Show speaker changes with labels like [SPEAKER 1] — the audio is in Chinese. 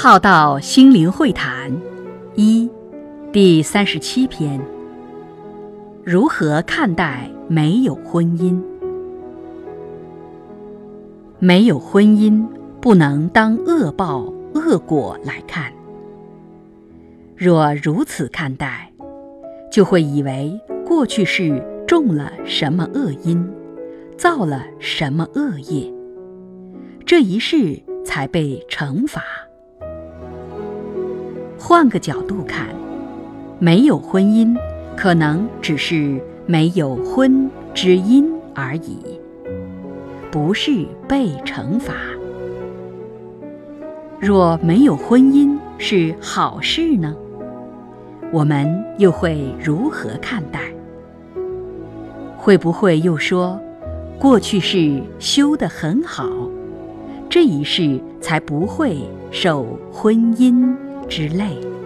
[SPEAKER 1] 浩道心灵会谈一第三十七篇：如何看待没有婚姻？没有婚姻，不能当恶报恶果来看。若如此看待，就会以为过去是种了什么恶因，造了什么恶业，这一世才被惩罚。换个角度看，没有婚姻，可能只是没有婚之因而已，不是被惩罚。若没有婚姻是好事呢？我们又会如何看待？会不会又说，过去是修得很好，这一世才不会受婚姻之类？